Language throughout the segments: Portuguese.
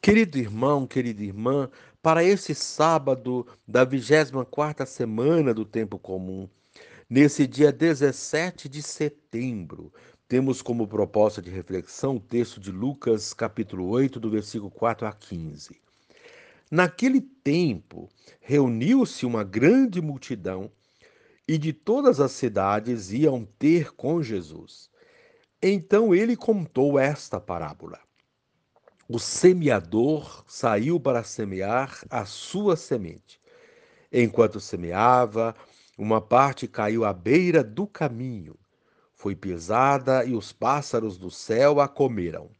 Querido irmão, querida irmã, para esse sábado da 24ª semana do tempo comum, nesse dia 17 de setembro, temos como proposta de reflexão o texto de Lucas, capítulo 8, do versículo 4 a 15. Naquele tempo, reuniu-se uma grande multidão e de todas as cidades iam ter com Jesus. Então ele contou esta parábola o semeador saiu para semear a sua semente. Enquanto semeava, uma parte caiu à beira do caminho. Foi pisada e os pássaros do céu a comeram.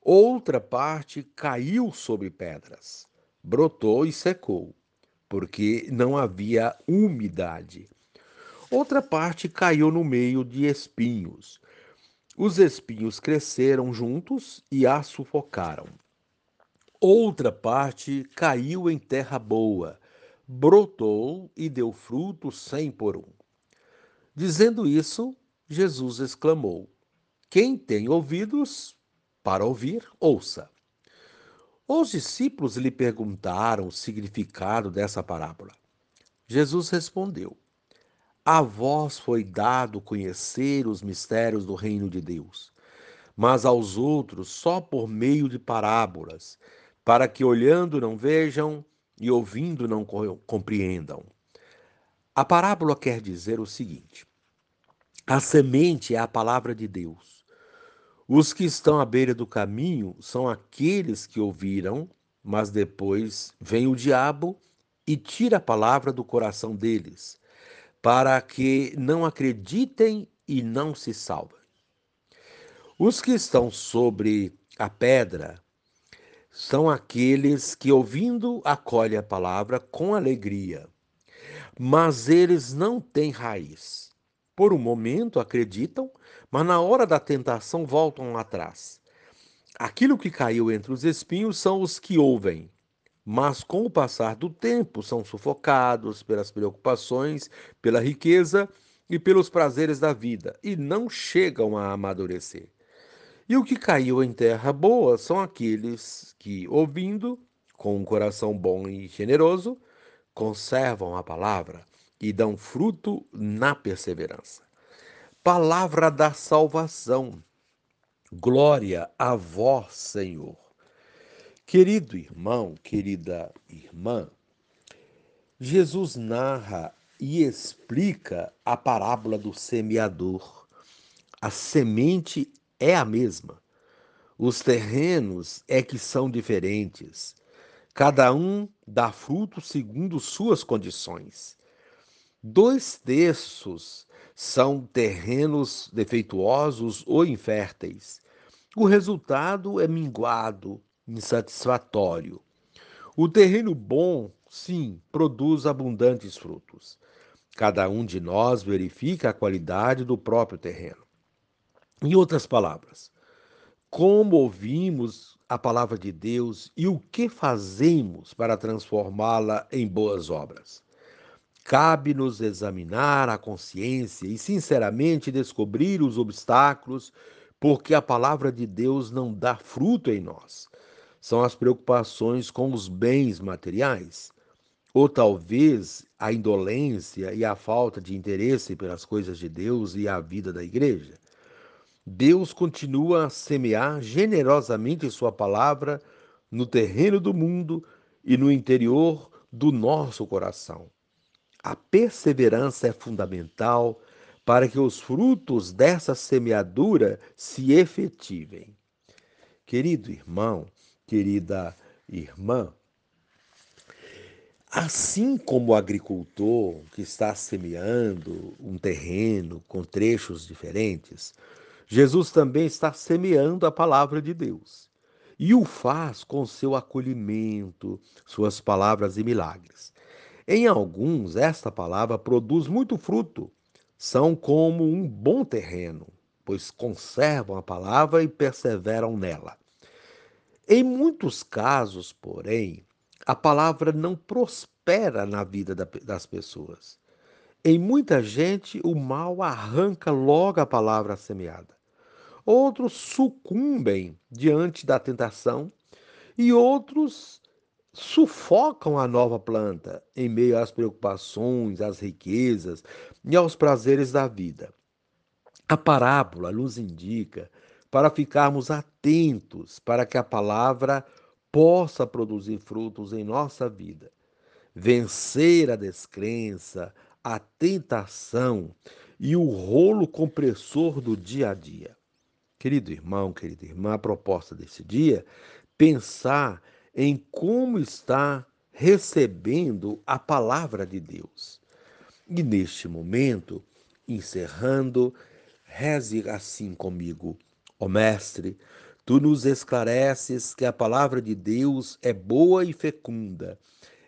Outra parte caiu sobre pedras, brotou e secou, porque não havia umidade. Outra parte caiu no meio de espinhos os espinhos cresceram juntos e a sufocaram. Outra parte caiu em terra boa, brotou e deu fruto cem por um. Dizendo isso, Jesus exclamou: Quem tem ouvidos para ouvir, ouça. Os discípulos lhe perguntaram o significado dessa parábola. Jesus respondeu: a vós foi dado conhecer os mistérios do reino de Deus, mas aos outros só por meio de parábolas, para que olhando não vejam e ouvindo não compreendam. A parábola quer dizer o seguinte: a semente é a palavra de Deus. Os que estão à beira do caminho são aqueles que ouviram, mas depois vem o diabo e tira a palavra do coração deles para que não acreditem e não se salvem. Os que estão sobre a pedra são aqueles que, ouvindo, acolhem a palavra com alegria, mas eles não têm raiz. Por um momento acreditam, mas na hora da tentação voltam atrás. Aquilo que caiu entre os espinhos são os que ouvem, mas com o passar do tempo são sufocados pelas preocupações, pela riqueza e pelos prazeres da vida e não chegam a amadurecer. E o que caiu em terra boa são aqueles que, ouvindo, com um coração bom e generoso, conservam a palavra e dão fruto na perseverança. Palavra da salvação. Glória a vós, Senhor. Querido irmão, querida irmã, Jesus narra e explica a parábola do semeador. A semente é a mesma. Os terrenos é que são diferentes. Cada um dá fruto segundo suas condições. Dois terços são terrenos defeituosos ou inférteis. O resultado é minguado, insatisfatório. O terreno bom, sim, produz abundantes frutos. Cada um de nós verifica a qualidade do próprio terreno. Em outras palavras, como ouvimos a palavra de Deus e o que fazemos para transformá-la em boas obras. Cabe-nos examinar a consciência e, sinceramente, descobrir os obstáculos, porque a palavra de Deus não dá fruto em nós são as preocupações com os bens materiais, ou talvez a indolência e a falta de interesse pelas coisas de Deus e a vida da igreja. Deus continua a semear generosamente Sua palavra no terreno do mundo e no interior do nosso coração. A perseverança é fundamental para que os frutos dessa semeadura se efetivem. Querido irmão, querida irmã, assim como o agricultor que está semeando um terreno com trechos diferentes, Jesus também está semeando a palavra de Deus e o faz com seu acolhimento, suas palavras e milagres. Em alguns, esta palavra produz muito fruto, são como um bom terreno, pois conservam a palavra e perseveram nela. Em muitos casos, porém, a palavra não prospera na vida das pessoas. Em muita gente, o mal arranca logo a palavra semeada. Outros sucumbem diante da tentação e outros sufocam a nova planta em meio às preocupações, às riquezas e aos prazeres da vida. A parábola nos indica para ficarmos atentos para que a palavra possa produzir frutos em nossa vida. Vencer a descrença, a tentação e o rolo compressor do dia a dia. Querido irmão, querida irmã, a proposta desse dia, pensar em como está recebendo a palavra de Deus. E neste momento, encerrando, reze assim comigo. Ó oh, Mestre, tu nos esclareces que a palavra de Deus é boa e fecunda.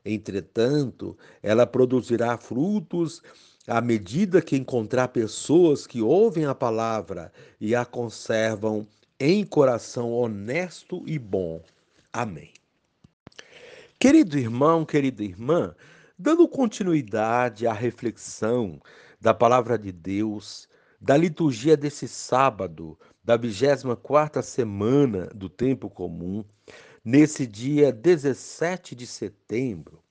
Entretanto, ela produzirá frutos à medida que encontrar pessoas que ouvem a palavra e a conservam em coração honesto e bom. Amém. Querido irmão, querida irmã, dando continuidade à reflexão da palavra de Deus, da liturgia desse sábado, da 24ª semana do tempo comum, nesse dia 17 de setembro,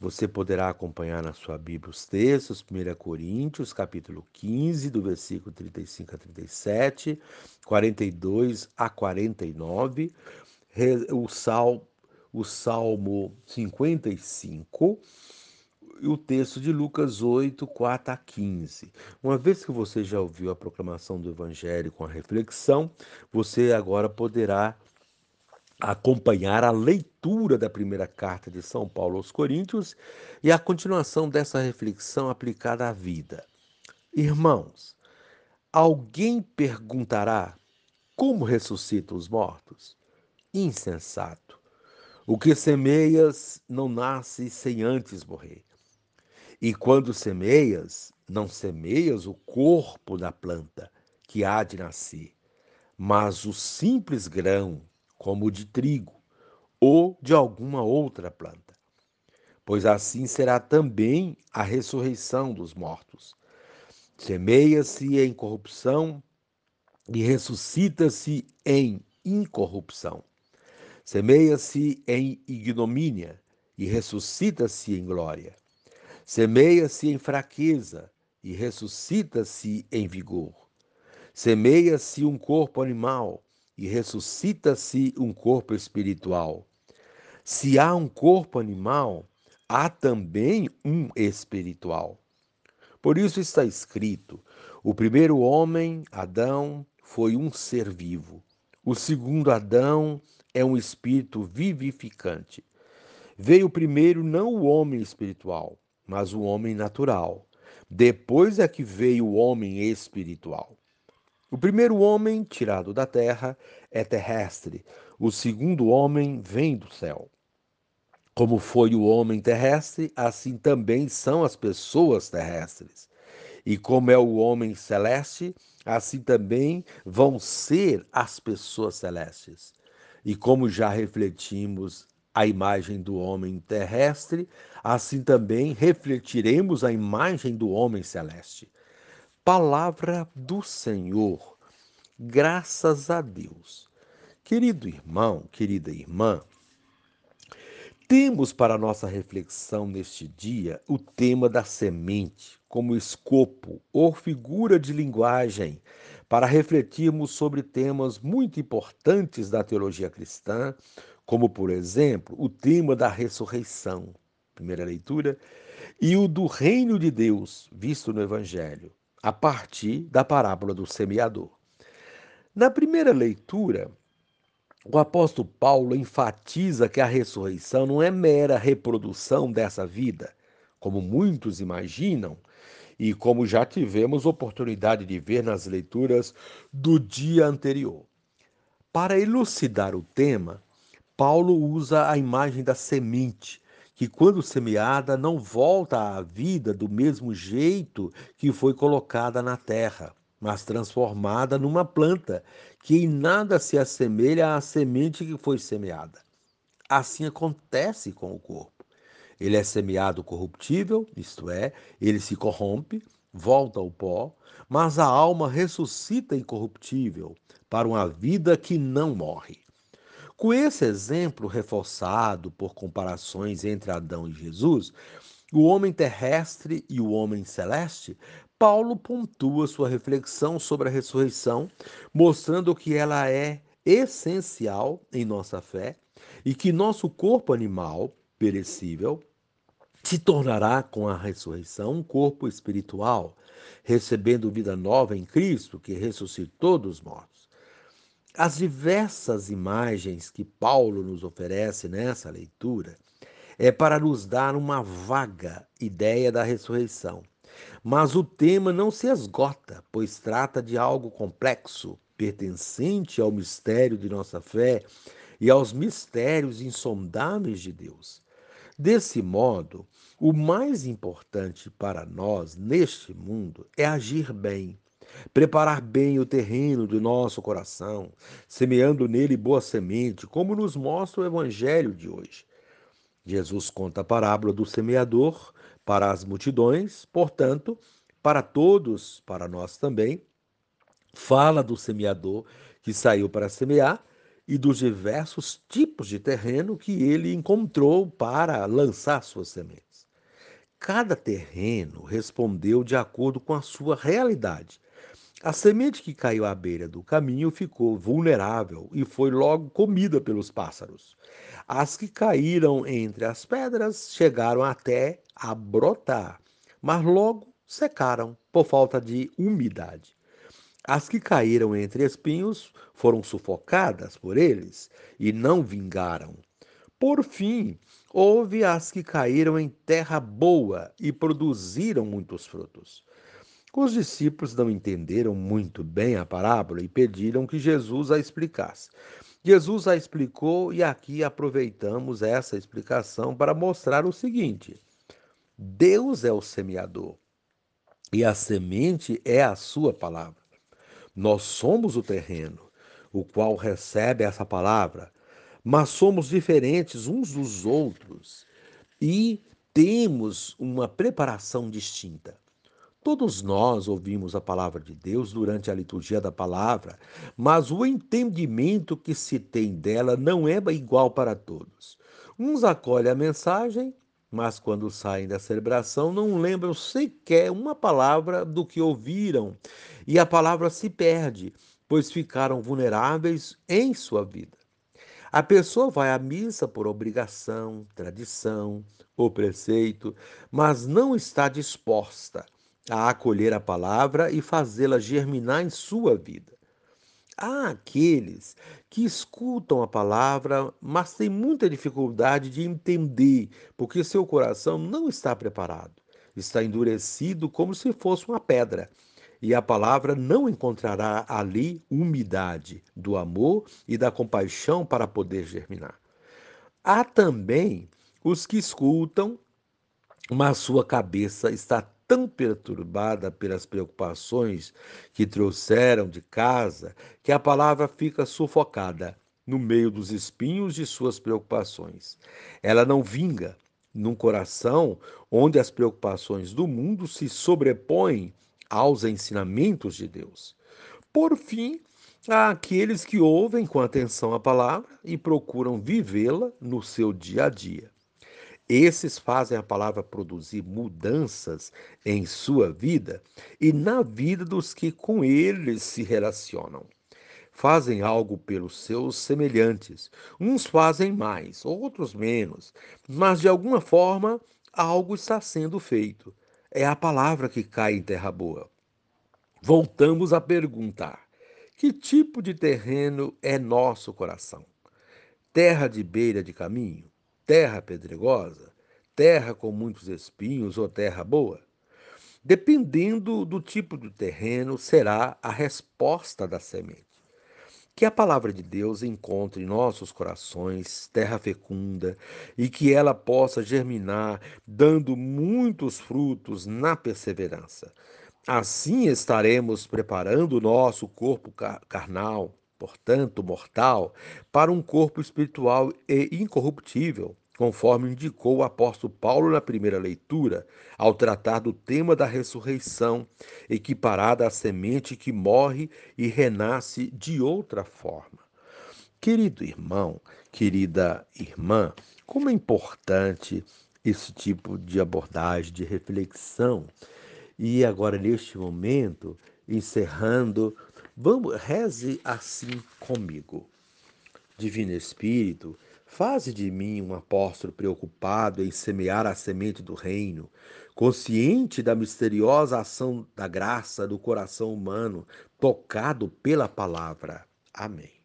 você poderá acompanhar na sua Bíblia os textos, 1 Coríntios, capítulo 15, do versículo 35 a 37, 42 a 49, o Salmo o Salmo 55 e o texto de Lucas 8, 4 a 15. Uma vez que você já ouviu a proclamação do Evangelho com a reflexão, você agora poderá acompanhar a leitura da primeira carta de São Paulo aos Coríntios e a continuação dessa reflexão aplicada à vida. Irmãos, alguém perguntará como ressuscitam os mortos? Insensato. O que semeias não nasce sem antes morrer. E quando semeias, não semeias o corpo da planta que há de nascer, mas o simples grão, como o de trigo ou de alguma outra planta. Pois assim será também a ressurreição dos mortos. Semeia-se em corrupção e ressuscita-se em incorrupção. Semeia-se em ignomínia e ressuscita-se em glória. Semeia-se em fraqueza e ressuscita-se em vigor. Semeia-se um corpo animal e ressuscita-se um corpo espiritual. Se há um corpo animal, há também um espiritual. Por isso está escrito: o primeiro homem, Adão, foi um ser vivo. O segundo Adão é um espírito vivificante. Veio primeiro não o homem espiritual, mas o homem natural. Depois é que veio o homem espiritual. O primeiro homem, tirado da terra, é terrestre. O segundo homem vem do céu. Como foi o homem terrestre, assim também são as pessoas terrestres. E como é o homem celeste, assim também vão ser as pessoas celestes. E como já refletimos a imagem do homem terrestre, assim também refletiremos a imagem do homem celeste. Palavra do Senhor. Graças a Deus. Querido irmão, querida irmã, temos para nossa reflexão neste dia o tema da semente como escopo ou figura de linguagem para refletirmos sobre temas muito importantes da teologia cristã, como, por exemplo, o tema da ressurreição, primeira leitura, e o do reino de Deus, visto no Evangelho, a partir da parábola do semeador. Na primeira leitura, o apóstolo Paulo enfatiza que a ressurreição não é mera reprodução dessa vida, como muitos imaginam, e como já tivemos oportunidade de ver nas leituras do dia anterior. Para elucidar o tema, Paulo usa a imagem da semente, que quando semeada não volta à vida do mesmo jeito que foi colocada na terra, mas transformada numa planta que em nada se assemelha à semente que foi semeada. Assim acontece com o corpo. Ele é semeado corruptível, isto é, ele se corrompe, volta ao pó, mas a alma ressuscita incorruptível para uma vida que não morre. Com esse exemplo reforçado por comparações entre Adão e Jesus, o homem terrestre e o homem celeste, Paulo pontua sua reflexão sobre a ressurreição, mostrando que ela é essencial em nossa fé e que nosso corpo animal, perecível, se tornará com a ressurreição um corpo espiritual, recebendo vida nova em Cristo, que ressuscitou dos mortos. As diversas imagens que Paulo nos oferece nessa leitura é para nos dar uma vaga ideia da ressurreição. Mas o tema não se esgota, pois trata de algo complexo, pertencente ao mistério de nossa fé e aos mistérios insondáveis de Deus. Desse modo, o mais importante para nós neste mundo é agir bem, preparar bem o terreno do nosso coração, semeando nele boa semente, como nos mostra o evangelho de hoje. Jesus conta a parábola do semeador para as multidões, portanto, para todos, para nós também, fala do semeador que saiu para semear e dos diversos tipos de terreno que ele encontrou para lançar suas sementes. Cada terreno respondeu de acordo com a sua realidade. A semente que caiu à beira do caminho ficou vulnerável e foi logo comida pelos pássaros. As que caíram entre as pedras chegaram até a brotar, mas logo secaram por falta de umidade. As que caíram entre espinhos foram sufocadas por eles e não vingaram. Por fim, houve as que caíram em terra boa e produziram muitos frutos. Os discípulos não entenderam muito bem a parábola e pediram que Jesus a explicasse. Jesus a explicou e aqui aproveitamos essa explicação para mostrar o seguinte: Deus é o semeador e a semente é a sua palavra. Nós somos o terreno, o qual recebe essa palavra, mas somos diferentes uns dos outros e temos uma preparação distinta. Todos nós ouvimos a palavra de Deus durante a liturgia da palavra, mas o entendimento que se tem dela não é igual para todos. Uns acolhem a mensagem, mas quando saem da celebração não lembram sequer uma palavra do que ouviram, e a palavra se perde, pois ficaram vulneráveis em sua vida. A pessoa vai à missa por obrigação, tradição ou preceito, mas não está disposta a acolher a palavra e fazê-la germinar em sua vida. Há aqueles que escutam a palavra, mas têm muita dificuldade de entender, porque seu coração não está preparado. Está endurecido como se fosse uma pedra. E a palavra não encontrará ali umidade do amor e da compaixão para poder germinar. Há também os que escutam, mas sua cabeça está tão perturbada pelas preocupações que trouxeram de casa que a palavra fica sufocada no meio dos espinhos de suas preocupações. Ela não vinga num coração onde as preocupações do mundo se sobrepõem aos ensinamentos de Deus. Por fim, há aqueles que ouvem com atenção a palavra e procuram vivê-la no seu dia a dia. Esses fazem a palavra produzir mudanças em sua vida e na vida dos que com eles se relacionam. Fazem algo pelos seus semelhantes. Uns fazem mais, outros menos, mas de alguma forma algo está sendo feito. É a palavra que cai em terra boa. Voltamos a perguntar: que tipo de terreno é nosso coração? Terra de beira de caminho? Terra pedregosa, terra com muitos espinhos ou terra boa? Dependendo do tipo de terreno, será a resposta da semente. Que a palavra de Deus encontre em nossos corações terra fecunda e que ela possa germinar, dando muitos frutos na perseverança. Assim estaremos preparando o nosso corpo carnal, portanto mortal, para um corpo espiritual e incorruptível, conforme indicou o apóstolo Paulo na primeira leitura, ao tratar do tema da ressurreição, equiparada à semente que morre e renasce de outra forma. Querido irmão, querida irmã, como é importante esse tipo de abordagem, de reflexão. E agora, neste momento, encerrando, vamos, reze assim comigo. Divino Espírito, faze de mim um apóstolo preocupado em semear a semente do reino, consciente da misteriosa ação da graça do coração humano, tocado pela palavra. Amém.